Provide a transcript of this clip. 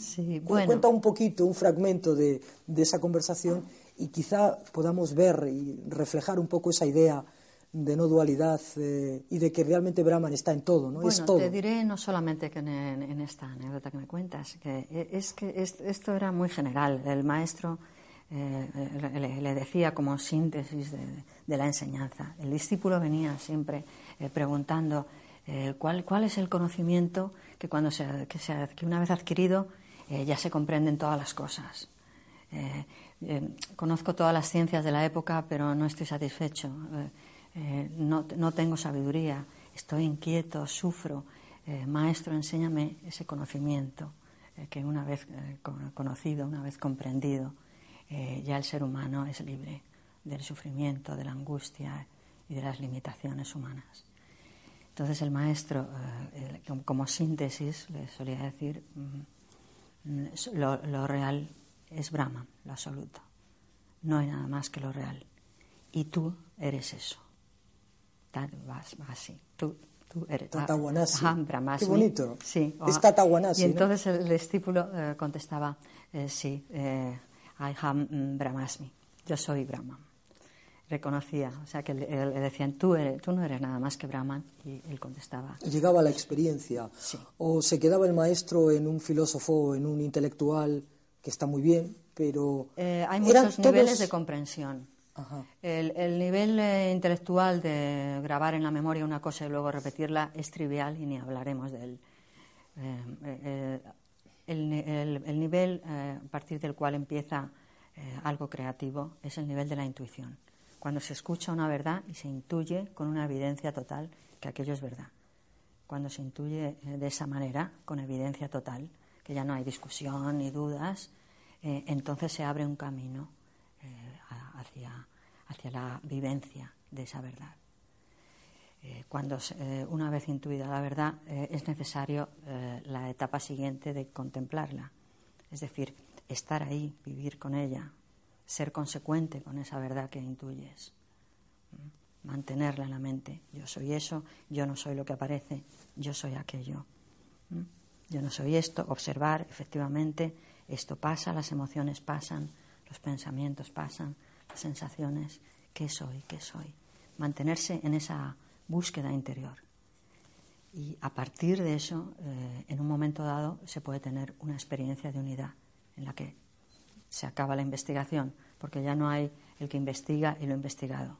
Sí, Bueno. Cuenta un poquito, un fragmento de, de, esa conversación y quizá podamos ver y reflejar un poco esa idea de no dualidad eh, y de que realmente Brahman está en todo, ¿no? Bueno, es todo. te diré no solamente que en, en, esta anécdota que me cuentas, que es que es, esto era muy general. El maestro eh, le, le, decía como síntesis de, de, la enseñanza. El discípulo venía siempre eh, preguntando ¿cuál, cuál es el conocimiento que, cuando se, que, se, que una vez adquirido eh, ya se comprenden todas las cosas. Eh, eh, conozco todas las ciencias de la época, pero no estoy satisfecho. No, no, tengo sabiduría, estoy inquieto, sufro. maestro, enséñame ese conocimiento que una vez conocido, una vez comprendido, ya el ser humano es libre del sufrimiento, de la angustia y de las limitaciones humanas. Entonces el maestro, como síntesis, le solía decir, mm, lo, lo, real es Brahman, lo absoluto. No hay nada más que lo real. Y tú eres eso. Vas, así. Tú, tú eres. Tatawanasi. Ah. Qué bonito. Sí. Es Tatawanasi. Y entonces ¿no? el, el, discípulo eh, contestaba, eh, sí, eh, I am Brahmasmi. Yo soy Brahman reconocía, o sea que le, le decían, tú, eres, tú, no eres nada más que Brahman, y él contestaba. Llegaba la experiencia, sí. o se quedaba el maestro en un filósofo, en un intelectual, que está muy bien, pero... Eh, hay muchos niveles de comprensión. El, el, nivel eh, intelectual de grabar en la memoria una cosa y luego repetirla es trivial y ni hablaremos de él. Eh, el, el, nivel a partir del cual empieza algo creativo es el nivel de la intuición cuando se escucha una verdad y se intuye con una evidencia total que aquello es verdad. Cuando se intuye de esa manera, con evidencia total, que ya no hay discusión ni dudas, eh, entonces se abre un camino eh, hacia, hacia, la vivencia de esa verdad. Eh, cuando una vez intuida la verdad es necesario la etapa siguiente de contemplarla, es decir, estar ahí, vivir con ella, ser consecuente con esa verdad que intuyes, mantenerla en la mente. Yo soy eso, yo no soy lo que aparece, yo soy aquello. Yo no soy esto, observar, efectivamente, esto pasa, las emociones pasan, los pensamientos pasan, las sensaciones, ¿qué soy? ¿Qué soy? Mantenerse en esa búsqueda interior. Y a partir de eso, eh, en un momento dado, se puede tener una experiencia de unidad en la que se acaba la investigación, porque ya no hay el que investiga y lo investigado.